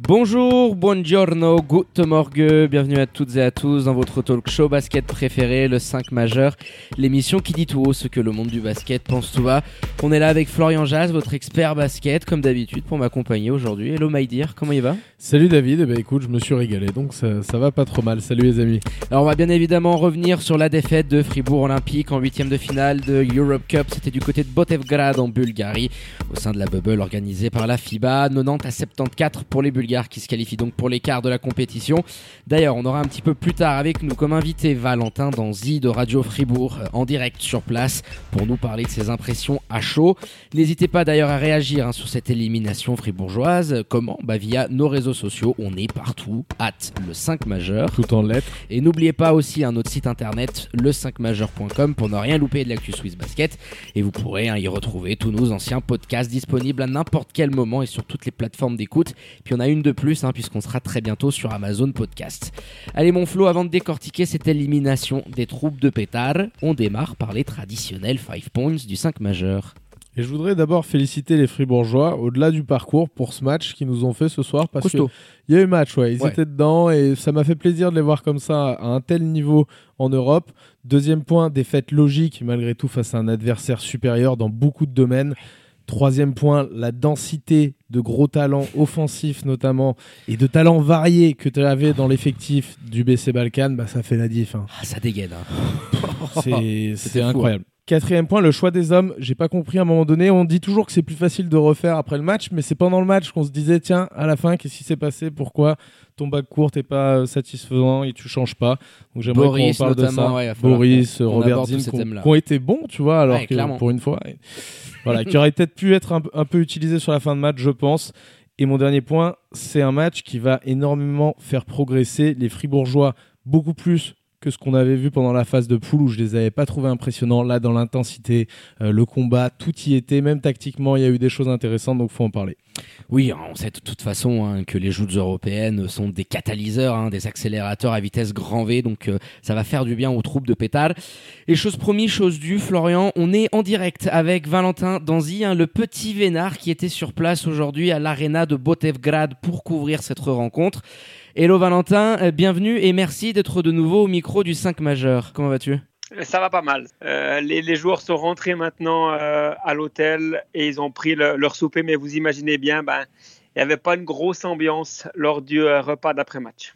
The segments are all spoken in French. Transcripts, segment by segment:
Bonjour, buongiorno, good morgue, bienvenue à toutes et à tous dans votre talk show basket préféré, le 5 majeur, l'émission qui dit tout haut ce que le monde du basket pense tout bas. On est là avec Florian Jazz, votre expert basket, comme d'habitude, pour m'accompagner aujourd'hui. Hello my dear, comment il va? Salut David, eh ben, écoute, je me suis régalé, donc ça, ça va pas trop mal. Salut les amis. Alors on va bien évidemment revenir sur la défaite de Fribourg Olympique en huitième de finale de Europe Cup. C'était du côté de Botevgrad en Bulgarie, au sein de la bubble organisée par la FIBA. 90 à 74 pour les Bulgares qui se qualifient donc pour l'écart de la compétition. D'ailleurs, on aura un petit peu plus tard avec nous comme invité Valentin Danzy de Radio Fribourg euh, en direct sur place pour nous parler de ses impressions à chaud. N'hésitez pas d'ailleurs à réagir hein, sur cette élimination fribourgeoise. Comment Bah via nos réseaux sociaux, on est partout, hâte le 5 majeur. Tout en lettres. Et n'oubliez pas aussi un autre site internet, le5majeur.com pour ne rien louper de l'actu Swiss Basket. Et vous pourrez hein, y retrouver tous nos anciens podcasts disponibles à n'importe quel moment et sur toutes les plateformes d'écoute. Puis on a une de plus, hein, puisqu'on sera très bientôt sur Amazon Podcast. Allez mon Flo, avant de décortiquer cette élimination des troupes de pétard, on démarre par les traditionnels 5 points du 5 majeur. Et je voudrais d'abord féliciter les Fribourgeois au-delà du parcours pour ce match qu'ils nous ont fait ce soir parce qu'il y a eu match, ouais, ils Ouais. étaient dedans et ça m'a fait plaisir de les voir comme ça à un tel niveau en Europe. Deuxième point, défaite logique malgré tout face à un adversaire supérieur dans beaucoup de domaines. Troisième point, la densité de gros talents offensifs notamment et de talents variés que tu avais dans l'effectif du BC Balkan, bah, ça fait la diff. hein. Ah, ça dégaine. hein. C'est- hein. incroyable. Quatrième point, le choix des hommes. J'ai pas compris à un moment donné. On dit toujours que c'est plus facile de refaire après le match, mais c'est pendant le match qu'on se disait tiens, à la fin, qu'est-ce qui s'est passé? Pourquoi? Ton bac court n'est pas euh, satisfaisant et tu changes pas Donc j'aimerais qu'on parle de ça. ouais, Boris, qu'on Robert Zinn, qui ont- été bons, tu vois, alors Ouais, que clairement. pour une fois, voilà, qui aurait peut-être pu être un, un peu utilisé sur la fin de match, je pense. Et mon dernier point, c'est un match qui va énormément faire progresser les Fribourgeois beaucoup plus que ce qu'on avait vu pendant la phase de poule où je les avais pas trouvés impressionnants. Là, dans l'intensité, euh, le combat, tout y était. Même tactiquement, il y a eu des choses intéressantes, donc faut en parler. Oui, on sait de toute façon hein, que les joutes européennes sont des catalyseurs, hein, des accélérateurs à vitesse grand V, donc euh, ça va faire du bien aux troupes de pétard. Et chose promis, chose due, Florian, on est en direct avec Valentin Danzy, hein, le petit vénard qui était sur place aujourd'hui à l'aréna de Botevgrad pour couvrir cette rencontre. Hello Valentin, euh, bienvenue et merci d'être de nouveau au micro du 5 majeur. Comment vas-tu? Ça va pas mal. Euh, les, les joueurs sont rentrés maintenant euh, à l'hôtel et ils ont pris le- leur souper, mais vous imaginez bien, ben, il n'y avait pas une grosse ambiance lors du euh, repas d'après-match.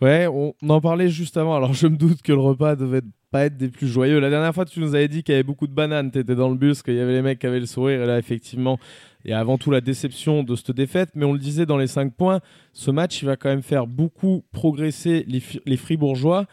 Ouais, on, on en parlait juste avant. Alors, je me doute que le repas devait pas être des plus joyeux. La dernière fois, tu nous avais dit qu'il y avait beaucoup de bananes. Tu étais dans le bus, qu'il y avait les mecs qui avaient le sourire. Et là, effectivement, il y a avant tout la déception de cette défaite. Mais on le disait dans les 5 points, ce match, il va quand même faire beaucoup progresser les, les Fribourgeois.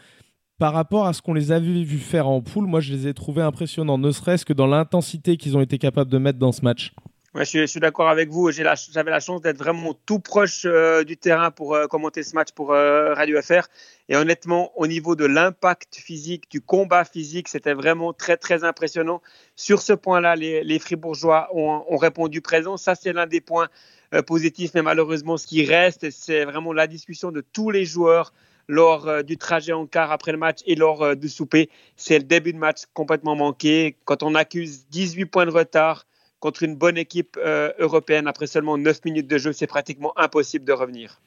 Par rapport à ce qu'on les avait vu faire en poule, moi je les ai trouvés impressionnants, ne serait-ce que dans l'intensité qu'ils ont été capables de mettre dans ce match. Je suis, d'accord avec vous. J'avais la, chance d'être vraiment tout proche euh, du terrain pour euh, commenter ce match pour euh, Radio FR. Et honnêtement, au niveau de l'impact physique, du combat physique, c'était vraiment très, très impressionnant. Sur ce point-là, les, Fribourgeois ont, ont répondu présent. Ça, c'est l'un des points positifs. Mais malheureusement, ce qui reste, c'est vraiment la discussion de tous les joueurs lors du trajet en car après le match et lors du souper. C'est le début de match complètement manqué. Quand on accuse 18 points de retard, contre une bonne équipe euh, européenne après seulement 9 minutes de jeu, c'est pratiquement impossible de revenir.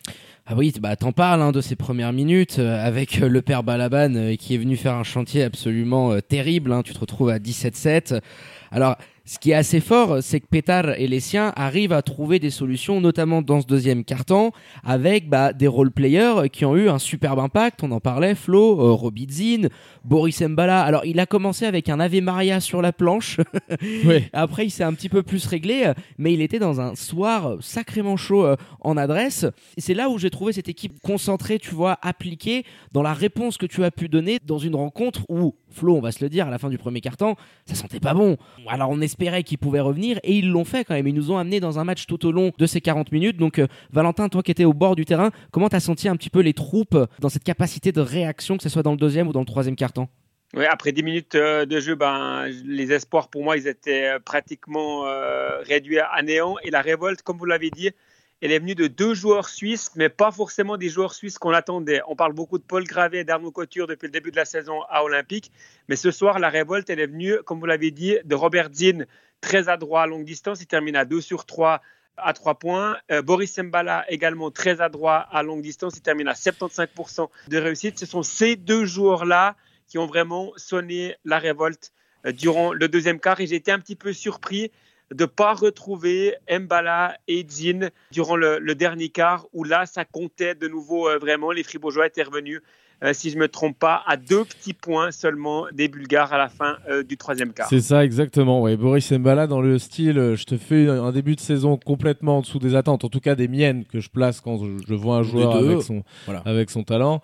Ah oui, bah t'en parles hein, de ces premières minutes euh, avec euh, le père Balaban euh, qui est venu faire un chantier absolument euh, terrible. hein. tu te retrouves à 17-7. Alors, ce qui est assez fort, c'est que Pétard et les siens arrivent à trouver des solutions, notamment dans ce deuxième carton, avec bah, des role-players qui ont eu un superbe impact. On en parlait, Flo, euh, Robidzin, Boris Mbala. Alors, il a commencé avec un Ave Maria sur la planche. Ouais. Après, il s'est un petit peu plus réglé, euh, mais il était dans un soir euh, sacrément chaud euh, en adresse. C'est là où j'ai trouvé cette équipe concentrée, tu vois, appliquée dans la réponse que tu as pu donner dans une rencontre où, Flo, on va se le dire, à la fin du premier carton, ça sentait pas bon. alors on espérait qu'ils pouvaient revenir et ils l'ont fait quand même. Ils nous ont amené dans un match tout au long de ces 40 minutes. Donc euh, Valentin, toi qui étais au bord du terrain, comment t'as senti un petit peu les troupes dans cette capacité de réaction, que ce soit dans le deuxième ou dans le troisième quart-temps? Oui, après 10 minutes euh, de jeu, ben, les espoirs pour moi, ils étaient pratiquement réduits à néant. Et la révolte, comme vous l'avez dit, elle est venue de deux joueurs suisses, mais pas forcément des joueurs suisses qu'on attendait. On parle beaucoup de Paul Gravé et d'Arnaud Couture depuis le début de la saison à Olympique, mais ce soir, la révolte, elle est venue, comme vous l'avez dit, de Robert Zinn, très adroit à longue distance. Il termine à 2 sur 3 à 3 points. Euh, Boris Mbala également très adroit à longue distance. Il termine à 75% de réussite. Ce sont ces deux joueurs-là qui ont vraiment sonné la révolte euh, durant le deuxième quart et j'ai été un petit peu surpris de ne pas retrouver Mbala et Zin durant le, dernier quart, où là, ça comptait de nouveau euh, vraiment. Les Fribourgeois étaient revenus, euh, si je ne me trompe pas, à deux petits points seulement des Bulgares à la fin euh, du troisième quart. C'est ça, exactement. Ouais. Boris Mbala, dans le style, je te fais un début de saison complètement en dessous des attentes, en tout cas des miennes que je place quand je, vois un joueur avec son, avec son talent.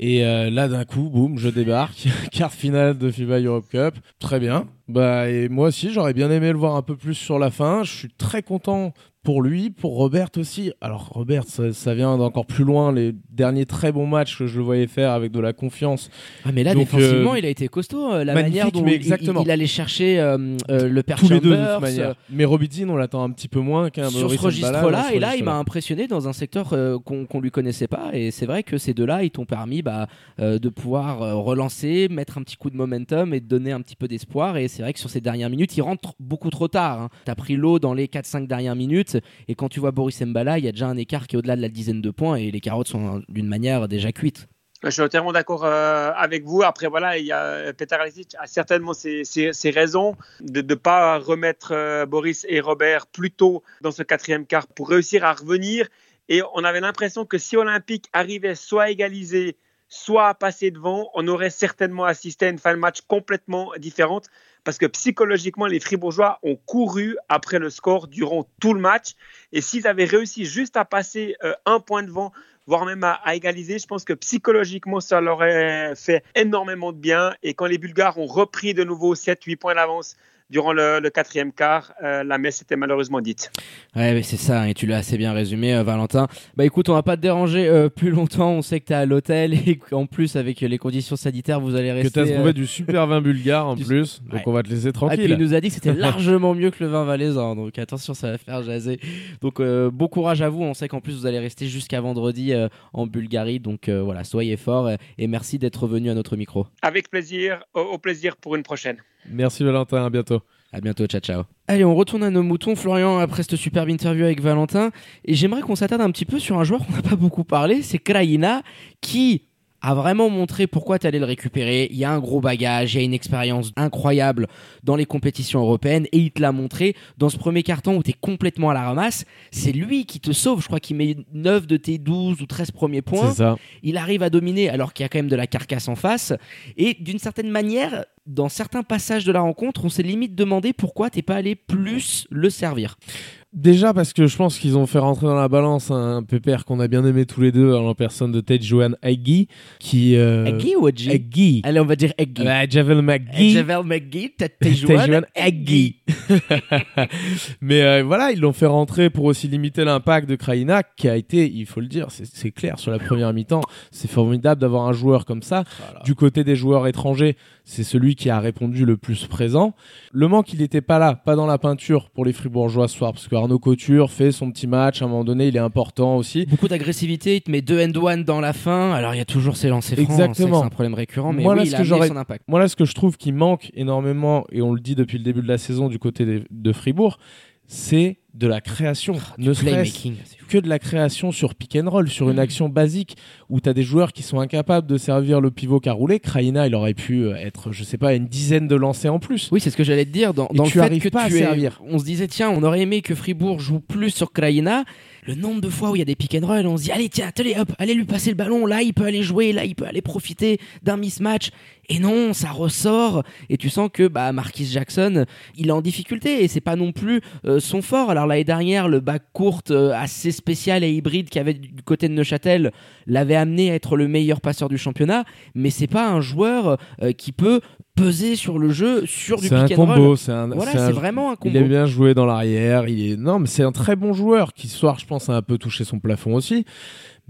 Et là, d'un coup, boum, je débarque. Quart finale de FIBA Europe Cup. Très bien. Bah, et moi aussi, j'aurais bien aimé le voir un peu plus sur la fin. Je suis très content pour lui, pour Robert aussi. Alors Robert, ça, vient d'encore plus loin. Les derniers très bons matchs que je le voyais faire avec de la confiance. Ah mais là défensivement, euh, il a été costaud. Euh, la manière dont il, allait chercher euh, le père Tous les deux de toute manière. Mais Robidine, on l'attend un petit peu moins qu'un sur ce registre-là. Et là, il m'a impressionné dans un secteur qu'on ne lui connaissait pas. Et c'est vrai que ces deux-là, ils t'ont permis bah, de pouvoir relancer, mettre un petit coup de momentum et de donner un petit peu d'espoir. Et c'est vrai que sur ces dernières minutes, il rentre beaucoup trop tard. Hein. Tu as pris l'eau dans les 4-5 dernières minutes. Et quand tu vois Boris Mbala, il y a déjà un écart qui est au-delà de la dizaine de points et les carottes sont d'une manière déjà cuites. Je suis entièrement d'accord euh, avec vous. Après, voilà, il y a, Peter Alisic a certainement ses, raisons de ne pas remettre euh, Boris et Robert plus tôt dans ce quatrième quart pour réussir à revenir. Et on avait l'impression que si Olympique arrivait soit à égaliser, soit à passer devant, on aurait certainement assisté à une fin de match complètement différente parce que psychologiquement, les Fribourgeois ont couru après le score durant tout le match. Et s'ils avaient réussi juste à passer euh, un point devant, voire même à, à, égaliser, je pense que psychologiquement, ça leur aurait fait énormément de bien. Et quand les Bulgares ont repris de nouveau 7-8 points d'avance durant le, quatrième quart, euh, la messe était malheureusement dite. Ouais, c'est ça, et tu l'as assez bien résumé, euh, Valentin. Bah écoute, on va pas te déranger euh, plus longtemps. On sait que tu es à l'hôtel et qu'en plus, avec les conditions sanitaires, vous allez rester. Que tu as trouvé du super vin bulgare en plus, donc on va te laisser tranquille. et puis il nous a dit que c'était largement mieux que le vin valaisan, donc attention, ça va faire jaser. Donc bon courage à vous. On sait qu'en plus, vous allez rester jusqu'à vendredi en Bulgarie, donc voilà, soyez forts et merci d'être venu à notre micro. Avec plaisir, au plaisir pour une prochaine. Merci Valentin, à bientôt. À bientôt, ciao ciao. Allez, on retourne à nos moutons, Florian, après cette superbe interview avec Valentin. Et j'aimerais qu'on s'attarde un petit peu sur un joueur qu'on n'a pas beaucoup parlé, c'est Kraina, qui a vraiment montré pourquoi tu allais le récupérer. Il y a un gros bagage, il y a une expérience incroyable dans les compétitions européennes et il te l'a montré dans ce premier carton où tu es complètement à la ramasse. C'est lui qui te sauve. Je crois qu'il met 9 de tes 12 ou 13 premiers points. Ça. Il arrive à dominer alors qu'il y a quand même de la carcasse en face. Et d'une certaine manière, dans certains passages de la rencontre, on s'est limite demandé pourquoi t'es pas allé plus le servir. Déjà parce que je pense qu'ils ont fait rentrer dans la balance un pépère qu'on a bien aimé tous les deux en personne de Ted Johan Eggy qui euh... Ou Eggy Eggy Allez on va dire bah, Javel McGee Javel McGee Ted Johan Eggy mais euh, voilà ils l'ont fait rentrer pour aussi limiter l'impact de Kraina qui a été il faut le dire c'est clair sur la première mi-temps c'est formidable d'avoir un joueur comme ça. Du côté des joueurs étrangers c'est celui qui a répondu le plus présent. Le manque, il n'était pas là, pas dans la peinture pour les Fribourgeois ce soir, parce que Arnaud Couture fait son petit match, à un moment donné, il est important aussi. Beaucoup d'agressivité, il te met deux end one dans la fin, alors il y a toujours ces lancers francs, Exactement. c'est un problème récurrent, mais oui, il a son impact. Moi là, ce que je trouve qui manque énormément, et on le dit depuis le début de la saison du côté de Fribourg, c'est de la création, ah, ne serait-ce que de la création sur pick and roll, sur une mm. action basique où tu as des joueurs qui sont incapables de servir le pivot qu'a roulé. Kraina, il aurait pu euh, être, je sais pas, une dizaine de lancers en plus. Oui, c'est ce que j'allais te dire. Dans, dans le fait que pas à servir. On se disait, tiens, on aurait aimé que Fribourg joue plus sur Kraina le nombre de fois où il y a des pick and roll, on se dit allez tiens, allez hop, allez lui passer le ballon, là il peut aller jouer, là il peut aller profiter d'un mismatch. Et non, ça ressort et tu sens que bah Marquis Jackson, il est en difficulté et c'est pas non plus euh, son fort. Alors l'année dernière, le bac court euh, assez spécial et hybride qu'il avait du côté de Neuchâtel l'avait amené à être le meilleur passeur du championnat, mais c'est pas un joueur euh, qui peut peser sur le jeu, sur du pick and roll. combo, c'est un, Voilà, c'est vraiment un combo. Il aime bien jouer dans l'arrière. Il est non, mais c'est un très bon joueur qui ce soir, je pense, a un peu touché son plafond aussi.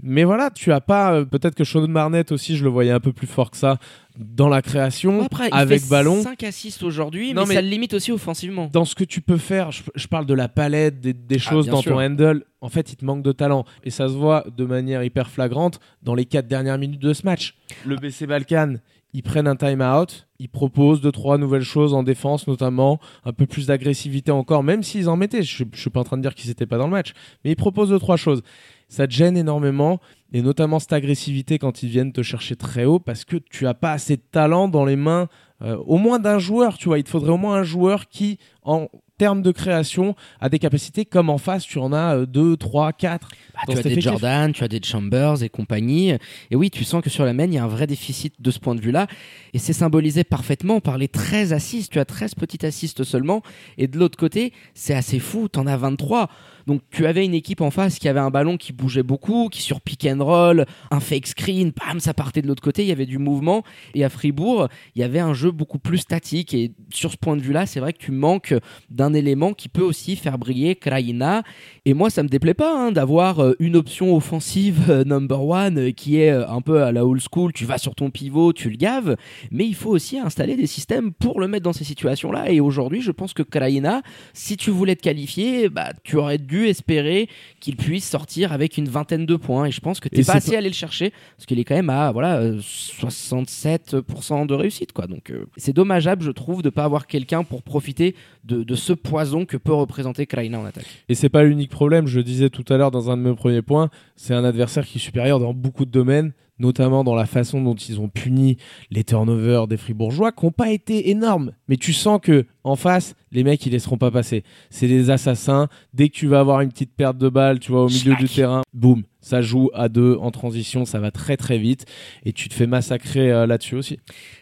Mais voilà, tu as pas. euh, Peut-être que Sean Barnett aussi, je le voyais un peu plus fort que ça dans la création, Après, il avec fait ballon. 5 assists aujourd'hui, mais, mais- ça le limite aussi offensivement. Dans ce que tu peux faire, je, je parle de la palette, des, des Ah, choses dans sûr. ton handle. En fait, il te manque de talent. Et ça se voit de manière hyper flagrante dans les quatre dernières minutes de ce match. Le BC Balkan, ils prennent un time-out, ils proposent deux, trois nouvelles choses en défense, notamment un peu plus d'agressivité encore, même s'ils en mettaient. Je, je suis pas en train de dire qu'ils n'étaient pas dans le match, mais ils proposent deux, trois choses. Ça te gêne énormément, et notamment cette agressivité quand ils viennent te chercher très haut, parce que tu as pas assez de talent dans les mains, euh, au moins d'un joueur, tu vois. Il te faudrait au moins un joueur qui, en termes de création, a des capacités comme en face, tu en as euh, deux, trois, quatre. Bah, dans tu as des effectif. Jordan, tu as des Chambers et compagnie. Et oui, tu sens que sur la main, il y a un vrai déficit de ce point de vue-là. Et c'est symbolisé parfaitement par les 13 assists. Tu as 13 petites assists seulement. Et de l'autre côté, c'est assez fou. Tu en as 23. Donc tu avais une équipe en face qui avait un ballon qui bougeait beaucoup, qui sur pick and roll, un fake screen, bam, ça partait de l'autre côté, il y avait du mouvement. Et à Fribourg, il y avait un jeu beaucoup plus statique. Et sur ce point de vue-là, c'est vrai que tu manques d'un élément qui peut aussi faire briller Kraina. Et moi, ça me déplaît pas hein, d'avoir euh, une option offensive euh, number one euh, qui est un peu à la old school. Tu vas sur ton pivot, tu le gaves, mais il faut aussi installer des systèmes pour le mettre dans ces situations-là. Et aujourd'hui, je pense que Kraina, si tu voulais te qualifier, bah, tu aurais dû espérer qu'il puisse sortir avec une vingtaine de points. Et je pense que tu Et pas assez allé le chercher parce qu'il est quand même à voilà euh, 67% de réussite, quoi. Donc euh, c'est dommageable, je trouve, de pas avoir quelqu'un pour profiter de, de ce poison que peut représenter Kraina en attaque. Et c'est pas l'unique problème, je le disais tout à l'heure dans un de mes premiers points, c'est un adversaire qui est supérieur dans beaucoup de domaines, notamment dans la façon dont ils ont puni les turnovers des Fribourgeois, qui n'ont pas été énormes. Mais tu sens que en face, les mecs, ils laisseront pas passer. C'est des assassins. Dès que tu vas avoir une petite perte de balle, tu vois, au milieu du terrain, boum, ça joue à deux en transition, ça va très très vite, et tu te fais massacrer euh, là-dessus aussi.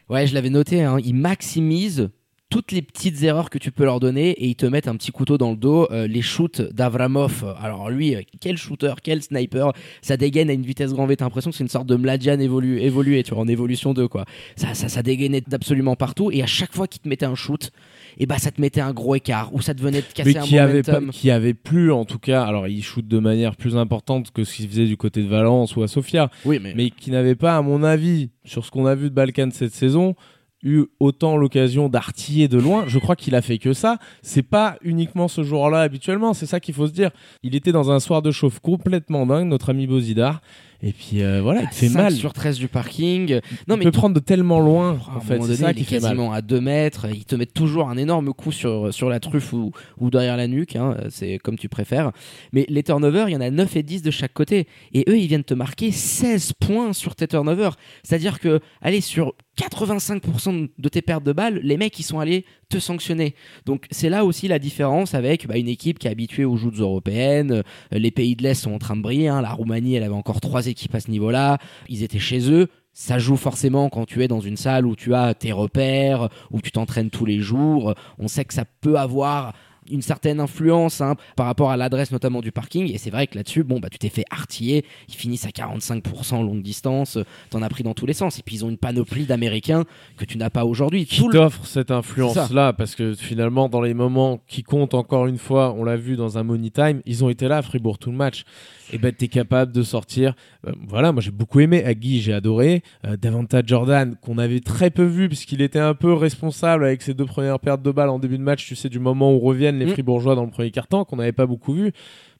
Ouais, je l'avais noté, hein, ils maximisent toutes les petites erreurs que tu peux leur donner et ils te mettent un petit couteau dans le dos. Euh, les shoots d'Avramov, alors lui, euh, quel shooter, quel sniper, ça dégaine à une vitesse grand V. T'as l'impression que c'est une sorte de Mladian évolu évolué, tu vois, en évolution 2, quoi. Ça, ça, ça dégainait d'absolument partout et à chaque fois qu'il te mettait un shoot, et bah ça te mettait un gros écart ou ça te venait de casser mais un qui avait, pas, momentum. qui avait plus, en tout cas, alors il shoot de manière plus importante que ce qu'il faisait du côté de Valence ou à Sofia, Oui, mais, mais qui n'avait pas, à mon avis, sur ce qu'on a vu de Balkan cette saison, eu autant l'occasion d'artiller de loin. Je crois qu'il a fait que ça. C'est pas uniquement ce jour-là habituellement, c'est ça qu'il faut se dire. Il était dans un soir de chauffe complètement dingue, notre ami Bozidar. Et puis euh, voilà, il te fait 5 mal. sur 13 du parking. Non, il mais peut prendre de tellement loin, en fait. moment C'est ça qui est fait mal. quasiment à 2 mètres. Ils te mettent toujours un énorme coup sur, sur la truffe ou, ou derrière la nuque. hein, c'est comme tu préfères. Mais les turnovers, il y en a 9 et 10 de chaque côté. Et eux, ils viennent te marquer 16 points sur tes turnovers. C'est-à-dire que, allez, sur 85% de tes pertes de balles, les mecs, ils sont allés te sanctionner. Donc c'est là aussi la différence avec bah, une équipe qui est habituée aux joutes européennes. Euh, Les pays de l'Est sont en train de briller. hein. La Roumanie, elle avait encore équipes à ce niveau-là. Ils étaient chez eux. Ça joue forcément quand tu es dans une salle où tu as tes repères, où tu t'entraînes tous les jours. On sait que ça peut avoir une certaine influence hein, par rapport à l'adresse notamment du parking et c'est vrai que là-dessus bon bah tu t'es fait artiller ils finissent à 45% longue distance t'en as pris dans tous les sens et puis ils ont une panoplie d'américains que tu n'as pas aujourd'hui qui le- t'offre cette influence-là, parce que finalement, dans les moments qui comptent, encore une fois, on l'a vu dans un Money Time, ils ont été là à Fribourg tout le match. Et ben, t'es capable de sortir. euh, voilà, moi j'ai beaucoup aimé. Agui, j'ai adoré. Euh, Davanta Jordan, qu'on avait très peu vu, puisqu'il était un peu responsable avec ses deux premières pertes de balles en début de match, tu sais, du moment où reviennent les Mm. Fribourgeois dans le premier quart-temps, qu'on n'avait pas beaucoup vu.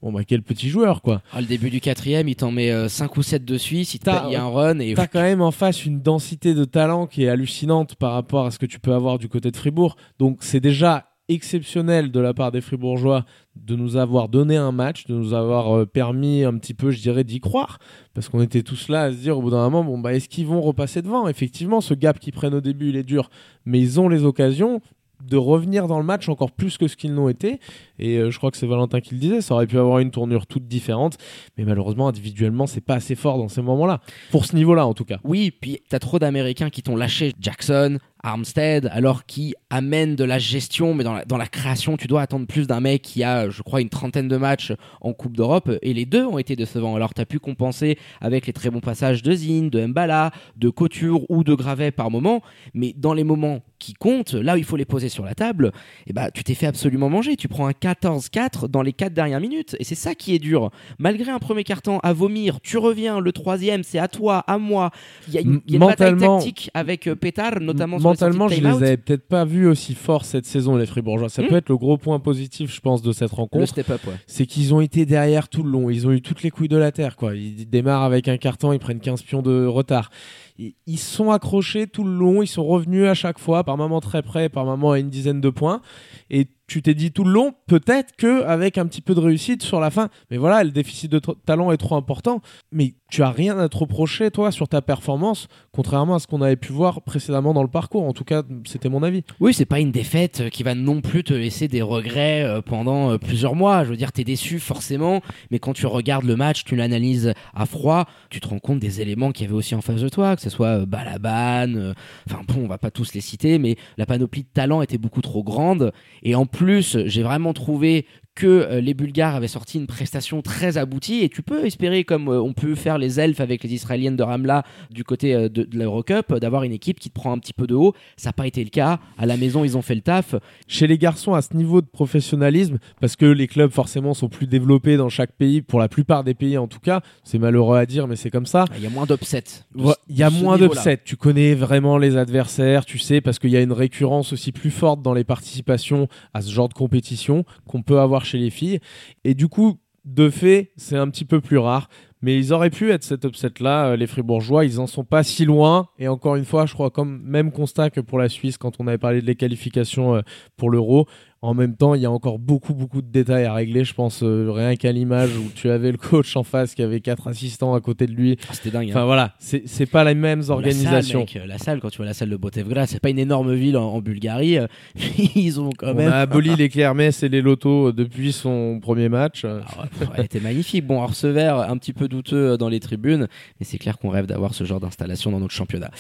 Bon, bah, quel petit joueur, quoi. Ah, le début du quatrième il t'en met 5 ou 7 de suite il te T'as- paye un run et T'as quand même en face une densité de talent qui est hallucinante par rapport à ce que tu peux avoir du côté de Fribourg. Donc c'est déjà exceptionnel de la part des Fribourgeois de nous avoir donné un match, de nous avoir euh, permis un petit peu, je dirais, d'y croire. Parce qu'on était tous là à se dire au bout d'un moment, bon, bah, est-ce qu'ils vont repasser devant? Effectivement, ce gap qu'ils prennent au début, il est dur. Mais ils ont les occasions de revenir dans le match encore plus que ce qu'ils l'ont été. Et euh, je crois que c'est Valentin qui le disait, ça aurait pu avoir une tournure toute différente. Mais malheureusement, individuellement, c'est pas assez fort dans ces moments-là. Pour ce niveau-là, en tout cas. Oui, puis t'as trop d'Américains qui t'ont lâché. Jackson, Armstead, alors qui amène de la gestion, mais dans la, dans la création, tu dois attendre plus d'un mec qui a, je crois, une trentaine de matchs en Coupe d'Europe, et les deux ont été décevants. Alors tu as pu compenser avec les très bons passages de Zine, de Mbala, de Couture ou de Gravet par moment, mais dans les moments qui comptent, là où il faut les poser sur la table, eh ben, tu t'es fait absolument manger. Tu prends un 14-4 dans les 4 dernières minutes. Et c'est ça qui est dur. Malgré un premier carton à vomir, tu reviens, le troisième, c'est à toi, à moi. Il y a une, y a une bataille tactique avec euh, Pétard, notamment sur Mentalement, je les avais peut-être pas vus aussi forts cette saison, les Fribourgeois. Ça Hmm. peut être le gros point positif, je pense, de cette rencontre. ouais. C'est qu'ils ont été derrière tout le long. Ils ont eu toutes les couilles de la terre, quoi. Ils démarrent avec un carton, ils prennent 15 pions de retard. Ils sont accrochés tout le long, ils sont revenus à chaque fois, par moments très près, par moments à une dizaine de points. Et tu t'es dit tout le long, peut-être que avec un petit peu de réussite sur la fin, mais voilà, le déficit de talent est trop important. Mais tu as rien à te reprocher, toi, sur ta performance, contrairement à ce qu'on avait pu voir précédemment dans le parcours. En tout cas, c'était mon avis. Oui, c'est pas une défaite euh, qui va non plus te laisser des regrets euh, pendant euh, plusieurs mois. Je veux dire, t'es déçu forcément, mais quand tu regardes le match, tu l'analyses à froid, tu te rends compte des éléments qu'il y avait aussi en face de toi, que ce soit euh, Balaban, euh, enfin bon, on va pas tous les citer, mais la panoplie de talents était beaucoup trop grande. Et en plus, j'ai vraiment trouvé que euh, les Bulgares avaient sorti une prestation très aboutie. Et tu peux espérer comme euh, on peut faire les elfes avec les Israéliennes de Ramla du côté euh, de, de l'Eurocup d'avoir une équipe qui te prend un petit peu de haut. Ça n'a pas été le cas. À la maison ils ont fait le taf. Chez les garçons à ce niveau de professionnalisme, parce que les clubs forcément sont plus développés dans chaque pays, pour la plupart des pays en tout cas, c'est malheureux à dire, mais c'est comme ça. il y a moins d'upsets. Ouais, Il y a moins d'upsets, tu connais vraiment les adversaires, tu sais, parce qu'il y a une récurrence aussi plus forte dans les participations à ce genre de compétition qu'on peut avoir chez les filles. Et du coup, de fait, c'est un petit peu plus rare. Mais ils auraient pu être cet upset-là, euh, les Fribourgeois. Ils en sont pas si loin. Et encore une fois, je crois comme même constat que pour la Suisse quand on avait parlé de qualifications euh, pour l'Euro. En même temps, il y a encore beaucoup, beaucoup de détails à régler. Je pense euh, rien qu'à l'image où tu avais le coach en face qui avait quatre assistants à côté de lui. Ah, c'était dingue hein. Enfin voilà, c'est pas les mêmes La salle, organisations. mec, la salle, quand tu vois la salle de Botevgrad, c'est pas une énorme ville en, en Bulgarie. euh, Ils ont quand On même. a aboli les Clermès et les Lotos depuis son premier match. Ah pff, elle était magnifique. Bon, hors vert un petit peu douteux euh, dans les tribunes, mais c'est clair qu'on rêve d'avoir ce genre d'installation dans notre championnat.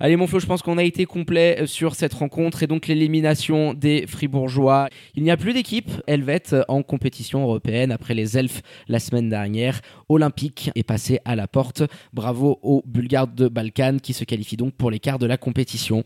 Allez, mon Flo, je pense qu'on a été complet euh, sur cette rencontre et donc l'élimination des Fribourgeois. Il n'y a plus d'équipe helvète en compétition européenne après les Elfes la semaine dernière. Olympique est passé à la porte. Bravo aux Bulgares de Balkan qui se qualifient donc pour les quarts de la compétition.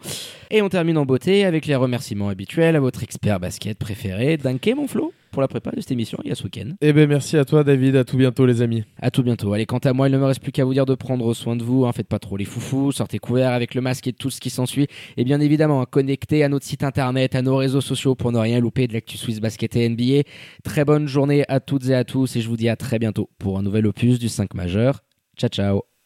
Et on termine en beauté avec les remerciements habituels à votre expert basket préféré, Danke, mon Flo, pour la prépa de cette émission il y a ce week-end. Eh ben merci à toi David, à tout bientôt les amis. À tout bientôt. Allez, quant à moi, il ne me reste plus qu'à vous dire de prendre soin de vous. Hein, faites pas trop les foufous, sortez couverts avec le masque et tout ce qui s'ensuit. Et bien évidemment, hein, connectez à notre site internet, à nos réseaux sociaux pour ne rien louper de l'actu Swiss Basket et NBA. Très bonne journée à toutes et à tous et je vous dis à très bientôt pour un nouvel opus du 5 majeur. Ciao ciao